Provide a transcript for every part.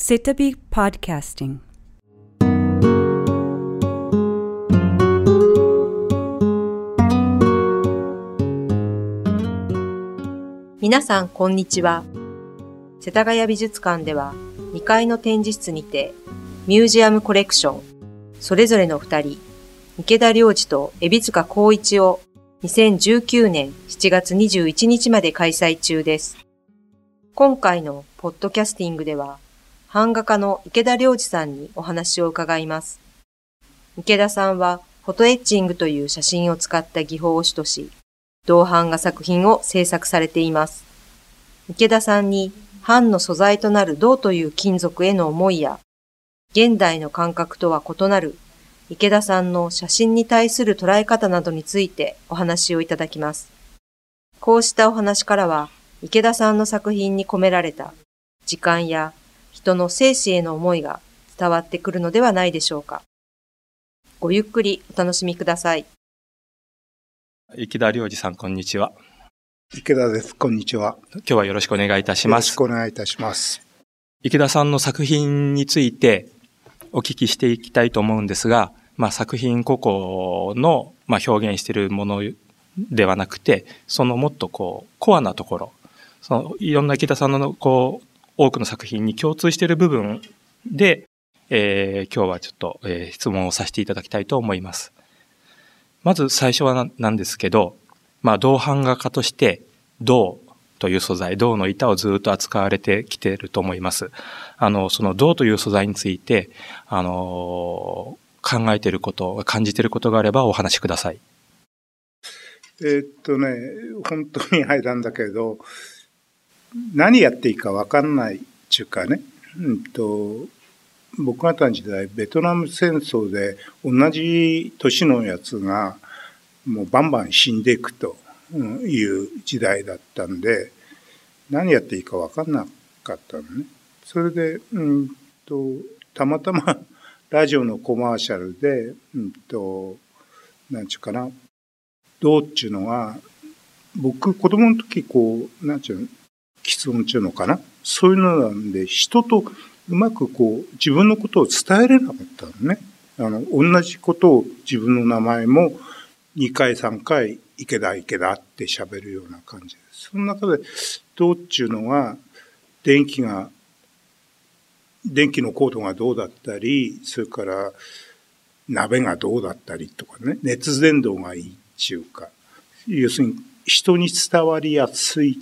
Sitabi Podcasting 皆さん、こんにちは。世田谷美術館では、2階の展示室にて、ミュージアムコレクション、それぞれの2人、池田良二と海老塚光一を2019年7月21日まで開催中です。今回のポッドキャスティングでは、版画家の池田良二さんにお話を伺います。池田さんはフォトエッチングという写真を使った技法を主とし、銅版画作品を制作されています。池田さんに版の素材となる銅という金属への思いや、現代の感覚とは異なる池田さんの写真に対する捉え方などについてお話をいただきます。こうしたお話からは、池田さんの作品に込められた時間や人の生死への思いが伝わってくるのではないでしょうか。ごゆっくりお楽しみください。池田良二さん、こんにちは。池田です。こんにちは。今日はよろしくお願いいたします。よろしくお願いいたします。池田さんの作品についてお聞きしていきたいと思うんですが、まあ、作品個々の、まあ、表現しているものではなくて、そのもっとこう、コアなところ、そのいろんな池田さんのこう、多くの作品に共通している部分で、えー、今日はちょっと、えー、質問をさせていただきたいと思います。まず最初はなんですけど、まあ、銅版画家として、銅という素材、銅の板をずっと扱われてきていると思います。あの、その銅という素材について、あの、考えていること、感じていることがあればお話しください。えー、っとね、本当に入らんだけど、何やっていいか分かんないっていうかね、うんと、僕方の時代、ベトナム戦争で同じ年のやつがもうバンバン死んでいくという時代だったんで、何やっていいか分かんなかったのね。それで、うんと、たまたまラジオのコマーシャルで、うんと、なんちゅうかな、どうっちゅうのは、僕、子供の時、こう、なんちゅうの、喫音っちゅうのかな？そういうのなんで、人とうまくこう、自分のことを伝えれなかったのね。あの、同じことを自分の名前も2回3回池田池田って喋るような感じで。その中で、どうっていうのは、電気が、電気のコードがどうだったり、それから鍋がどうだったりとかね、熱伝導がいいっていうか、要するに人に伝わりやすいっ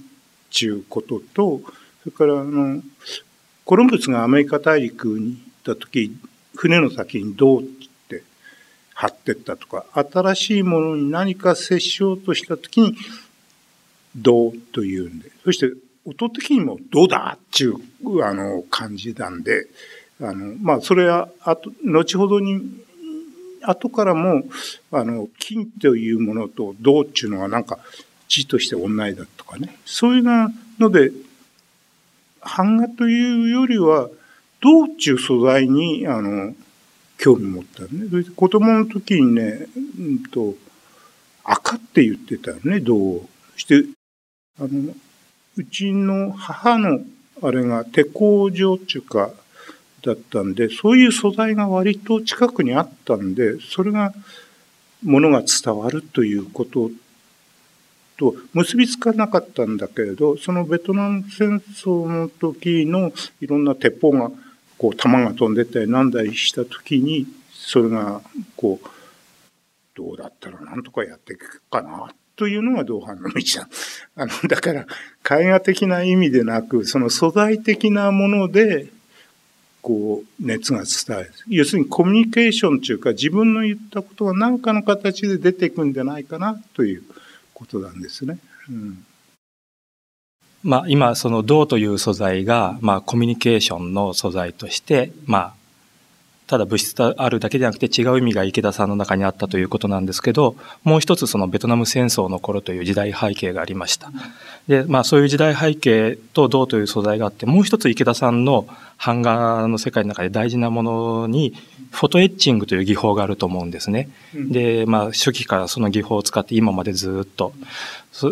ていうことと、それからあの、コロンブスがアメリカ大陸に行った時、船の先に銅って貼ってったとか、新しいものに何か接しようとした時に、銅というんで、そして音的にも銅だっていう、あの、感じなんで、あの、まあ、それは、あと、後ほどに、後からも、あの、金というものと銅っていうのはなんか、字として同じだとかね。そういうので、版画というよりは、銅っていう素材に、あの、興味持ったね。子供の時にね、うんと、赤って言ってたよね、銅を。して、あの、うちの母のあれが手工場っていうか、だったんで、そういう素材が割と近くにあったんで、それが、ものが伝わるということと結びつかなかったんだけれど、そのベトナム戦争の時のいろんな鉄砲が、こう、弾が飛んでったりなんだりした時に、それが、こう、どうだったらなんとかやっていくかな、というのが同伴の道だ。あの、だから、絵画的な意味でなく、その素材的なもので、こう、熱が伝える。要するにコミュニケーションというか、自分の言ったことが何かの形で出ていくんじゃないかな、という。ことなんですね。うんまあ、今、その銅という素材が、まあ、コミュニケーションの素材として、まあ、ただ物質があるだけではなくて違う意味が池田さんの中にあったということなんですけど、もう一つそのベトナム戦争の頃という時代背景がありました。で、まあそういう時代背景と銅という素材があって、もう一つ池田さんの版画の世界の中で大事なものに、フォトエッチングという技法があると思うんですね。で、まあ初期からその技法を使って今までずっと、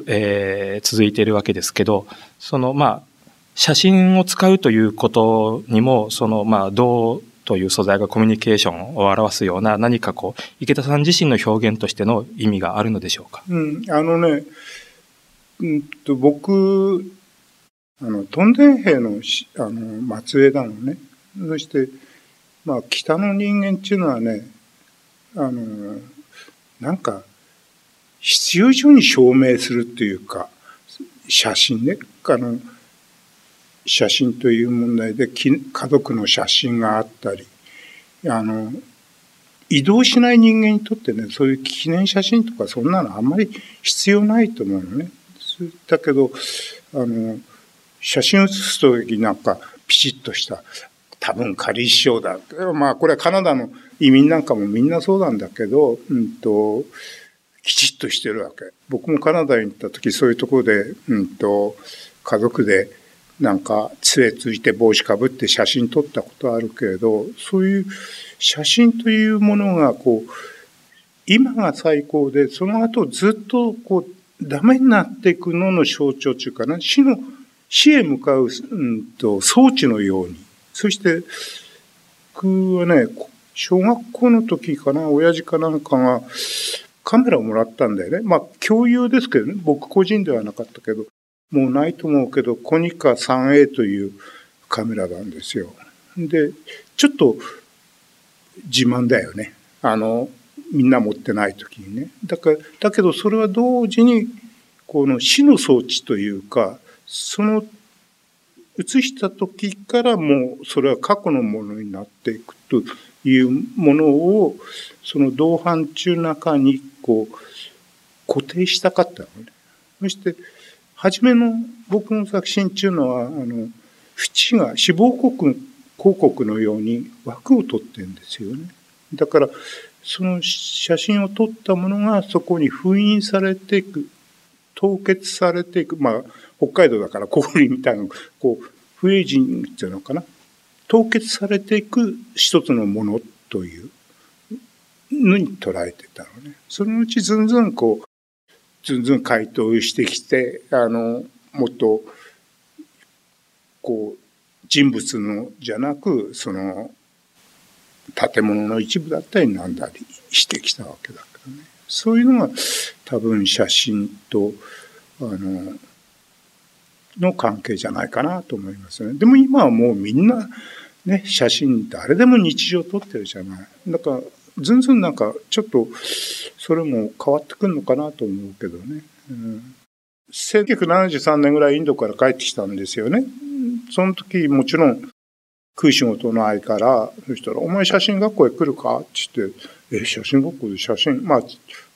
えー、続いているわけですけど、そのまあ、写真を使うということにも、その、まあ、銅という素材がコミュニケーションを表すような何かこう、池田さん自身の表現としての意味があるのでしょうか？うん、あのね、うんと、僕、あの、トンデン兵の、あの、末裔なのね。そして、まあ、北の人間っていうのはね、あの、なんか、必要以上に証明するっていうか、写真ね、あの、写真という問題で家族の写真があったり、あの、移動しない人間にとってね、そういう記念写真とかそんなのあんまり必要ないと思うのね。だけど、あの、写真を写すときなんかピチッとした、多分仮一生だ。まあこれはカナダの移民なんかもみんなそうなんだけど、うんと、きちっとしてるわけ。僕もカナダに行った時そういうところで、うんと、家族でなんか杖ついて帽子かぶって写真撮ったことあるけれど、そういう写真というものがこう、今が最高で、その後ずっとこう、ダメになっていくのの象徴というかな、死の、死へ向かう、うんと、装置のように。そして、僕はね、小学校の時かな、親父かなんかがカメラをもらったんだよね。まあ、共有ですけどね。僕個人ではなかったけど。もうないと思うけど、コニカ 3A というカメラなんですよ。で、ちょっと自慢だよね。あの、みんな持ってない時にね。だから、だけどそれは同時に、この死の装置というか、その映した時からもうそれは過去のものになっていくというものを、その同伴中中にこう固定したかったのね。そして、初めの僕の作品っていうのは、あの、縁が死亡告広告のように枠を取ってんですよね。だから、その写真を撮ったものがそこに封印されていく、凍結されていく、まあ、北海道だから氷みたいな、こう、不衛人っていうのかな。凍結されていく一つのものというのに捉えてたのね。そのうちずんずんこう、ずんずん回答してきて、あの、もっと、こう、人物のじゃなく、その、建物の一部だったりなんだりしてきたわけだけどね。そういうのが多分写真と、あの、の関係じゃないかなと思いますね。でも今はもうみんな、ね、写真誰でも日常撮ってるじゃない。だから、ずんずんなんかちょっとそれも変わってくるのかなと思うけどね。うん、1973年ぐらいインドから帰ってきたんですよね。その時もちろん食い仕事ないから、そしたら、お前写真学校へ来るか？って言って、え、写真学校で写真、まあ、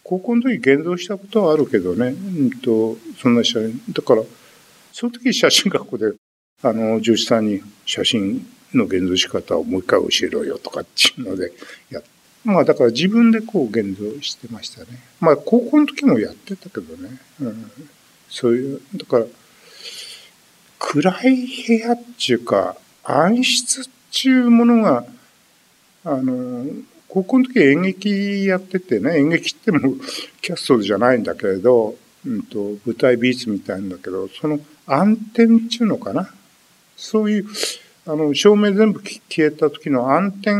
高校の時現像したことはあるけどね、うんと、そんな写真。だから、その時写真学校で、あの、女子さんに写真の現像し方をもう一回教えろよとかっていうのでやって、まあだから自分でこう現像してましたね。まあ高校の時もやってたけどね。うん、そういう、だから、暗い部屋っていうか、暗室っていうものが、あの、高校の時演劇やっててね、演劇ってもキャストじゃないんだけれど、うんと、舞台美術みたいんだけど、その暗転っていうのかな。そういう、あの、照明全部消えた時の暗転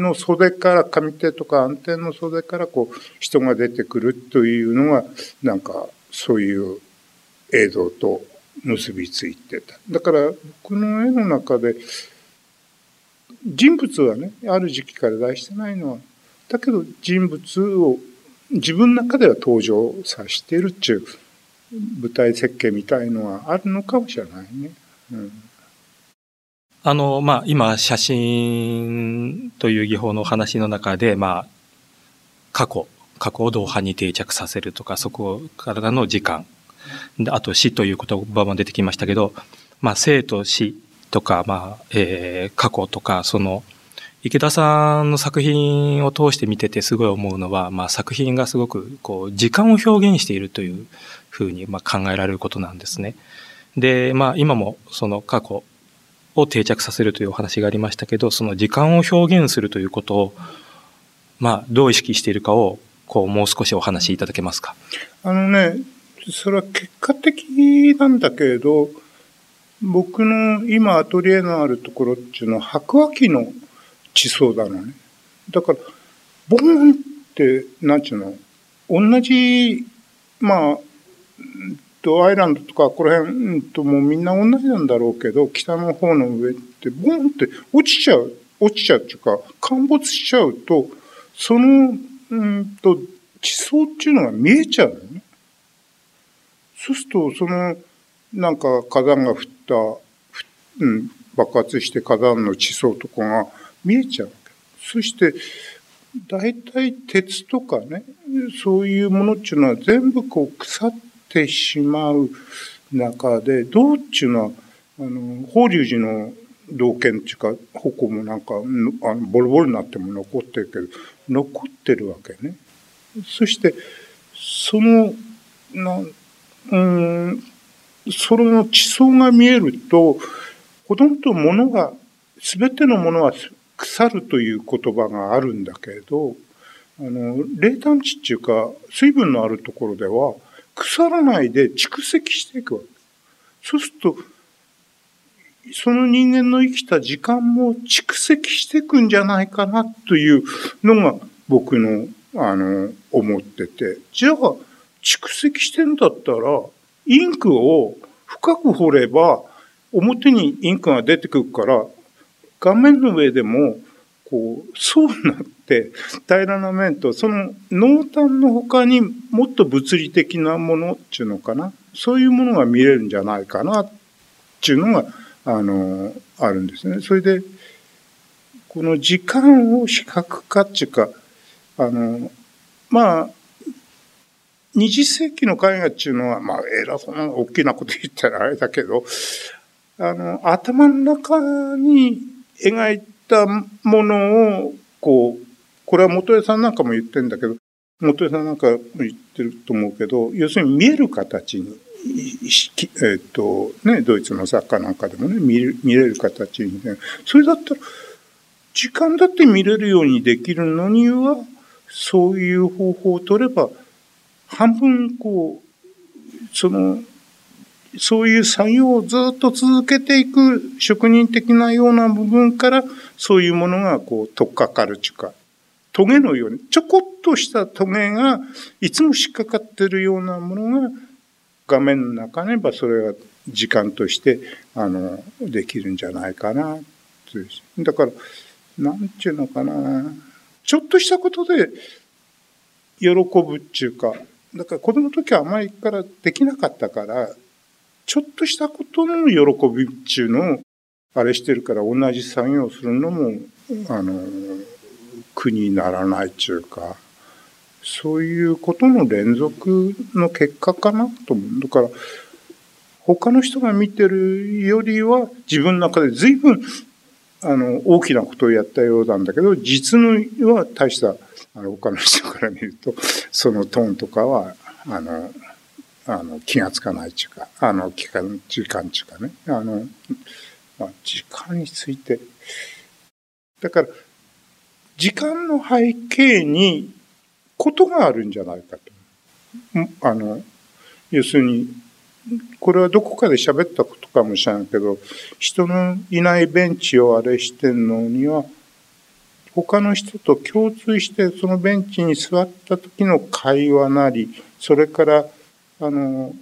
の袖から、上手とか暗転の袖からこう、人が出てくるというのが、なんか、そういう映像と結びついてた。だから、僕の絵の中で、人物はね、ある時期から出してないのは、だけど人物を自分の中では登場させてるっていう舞台設計みたいのはあるのかもしれないね。うんあの、まあ、今、写真という技法の話の中で、まあ、過去、過去を同伴に定着させるとか、そこからの時間。あと死という言葉も出てきましたけど、まあ、生と死とか、まあ、えー、過去とか、その、池田さんの作品を通して見ててすごい思うのは、まあ、作品がすごく、こう、時間を表現しているというふうに、まあ、考えられることなんですね。で、まあ、今も、その過去、を定着させるというお話がありましたけど、その時間を表現するということを、まあ、どう意識しているかを、こう、もう少しお話しいただけますか？あのね、それは結果的なんだけれど、僕の今アトリエのあるところっていうのは白亜紀の地層なのね。だから、ボーンって、なんちゅうの、同じ、まあ、とアイランドとかこの辺うんともうみんな同じなんだろうけど、北の方の上ってボンって落ちちゃう、落ちちゃうっていうか、陥没しちゃうと、その、うんと、地層っていうのが見えちゃうのね。そうすると、その、なんか火山が降った、うん、爆発して火山の地層とかが見えちゃうわけ。そして、大体鉄とかね、そういうものっていうのは全部こう腐ってしまう中で、銅っていうのは、あの、法隆寺の銅剣っていうか、矛もなんか、あのボロボロになっても残ってるけど、残ってるわけね。そして、その、な、うん、その地層が見えると、ほとんどものが、すべてのものは腐るという言葉があるんだけど、あの、冷淡地っていうか、水分のあるところでは、腐らないで蓄積していくわけ。そうすると、その人間の生きた時間も蓄積していくんじゃないかなというのが僕の、あの、思ってて。じゃあ、蓄積してんだったら、インクを深く掘れば、表にインクが出てくるから、画面の上でも、こう、層になって平らな面と、その濃淡の他にもっと物理的なものっていうのかな？そういうものが見れるんじゃないかなっていうのが、あの、あるんですね。それで、この時間を比較化っていうか、あの、まあ、20世紀の絵画っていうのは、まあ、偉そうな大きなこと言ったらあれだけど、あの、頭の中に描いたものを、こう、これは元江さんなんかも言ってるんだけど、元江さんなんかも言ってると思うけど、要するに見える形に、えっ、ー、と、ね、ドイツの作家なんかでもね、見れ見れる形にね、それだったら、時間だって見れるようにできるのには、そういう方法を取れば、半分こう、その、そういう作業をずっと続けていく職人的なような部分から、そういうものがこう、とっかかるというか、トゲのように、ちょこっとしたトゲが、いつも引っかかってるようなものが、画面の中にあれば、それが時間として、あの、できるんじゃないかな、だから、なんちゅうのかな、ちょっとしたことで、喜ぶっていうか、だから子供の時はあまりからできなかったから、ちょっとしたことの喜びっていうのを、あれしてるから同じ作業をするのも、あの、苦にならないっていうか、そういうことの連続の結果かなと思う。だから、他の人が見てるよりは自分の中で随分あの大きなことをやったようなんだけど実のは大したあの他の人から見るとそのトーンとかはあのあの気がつかないっていうかあの期間時間っていうかねあの、まあ、時間についてだから時間の背景にことがあるんじゃないかと。あの要するにこれはどこかで喋ったことかもしれないけど人のいないベンチをあれしてんのには他の人と共通してそのベンチに座った時の会話なり、それから、あの、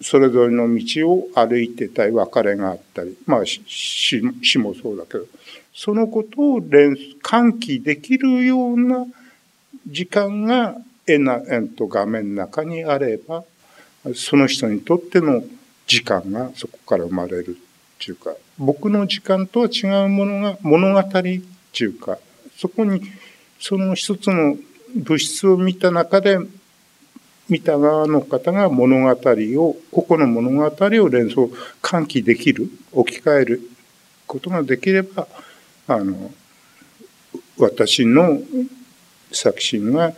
それぞれの道を歩いてたり、別れがあったり、まあ死もそうだけど、そのことを連喚起できるような時間が絵な、えんと画面の中にあれば、その人にとっての時間がそこから生まれるっていうか、僕の時間とは違うものが物語っていうか、そこにその一つの物質を見た中で、見た側の方が物語を、個々の物語を連想、喚起できる、置き換えることができれば、あの、私の作品が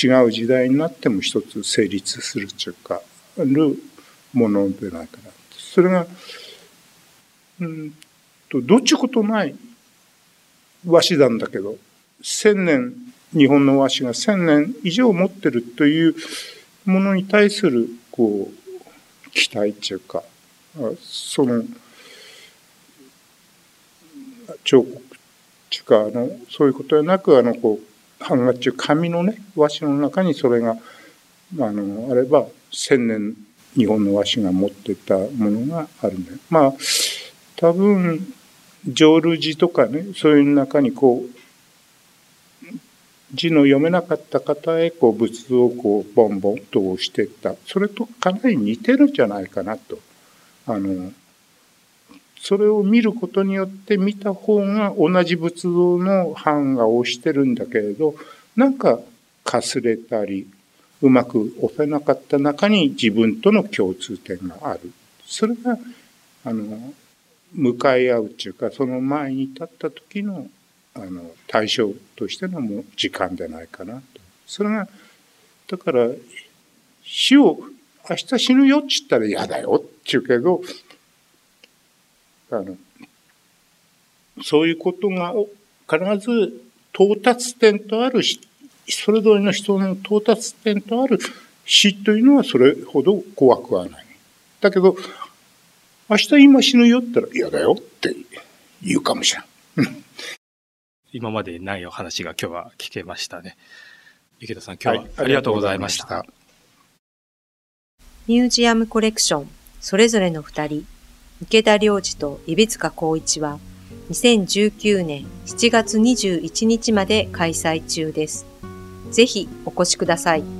違う時代になっても一つ成立するというか、あるものでないかな。それが、うんと、どっちことない和紙なんだけど、千年、日本の和紙が千年以上持ってるというものに対する、こう、期待っていうか、その、彫刻っていうか、あの、そういうことでなく、あの、こう、版画っていう紙のね、和紙の中にそれが、あの、あれば、千年日本の和紙が持ってたものがあるんだよ。まあ、多分、浄瑠寺とかね、そういう中にこう、字の読めなかった方へこう仏像をこうボンボンと押していった。それとかなり似てるんじゃないかなと。あの、それを見ることによって見た方が同じ仏像の版が押してるんだけれど、なんかかすれたり、うまく押せなかった中に自分との共通点がある。それが、あの、向かい合うっていうか、その前に立った時の、あの、対象としてのも時間じゃないかなと。それが、だから、死を、明日死ぬよって言ったら嫌だよって言うけど、あの、そういうことが必ず到達点とある、それぞれの人の到達点とある死というのはそれほど怖くはない。だけど、明日今死ぬよったら嫌だよって言うかもしれん。今までないお話が今日は聞けましたね。池田さん、今日はありがとうございました。はい、ミュージアムコレクション、それぞれの二人、池田良二と指塚光一は、2019年7月21日まで開催中です。ぜひお越しください。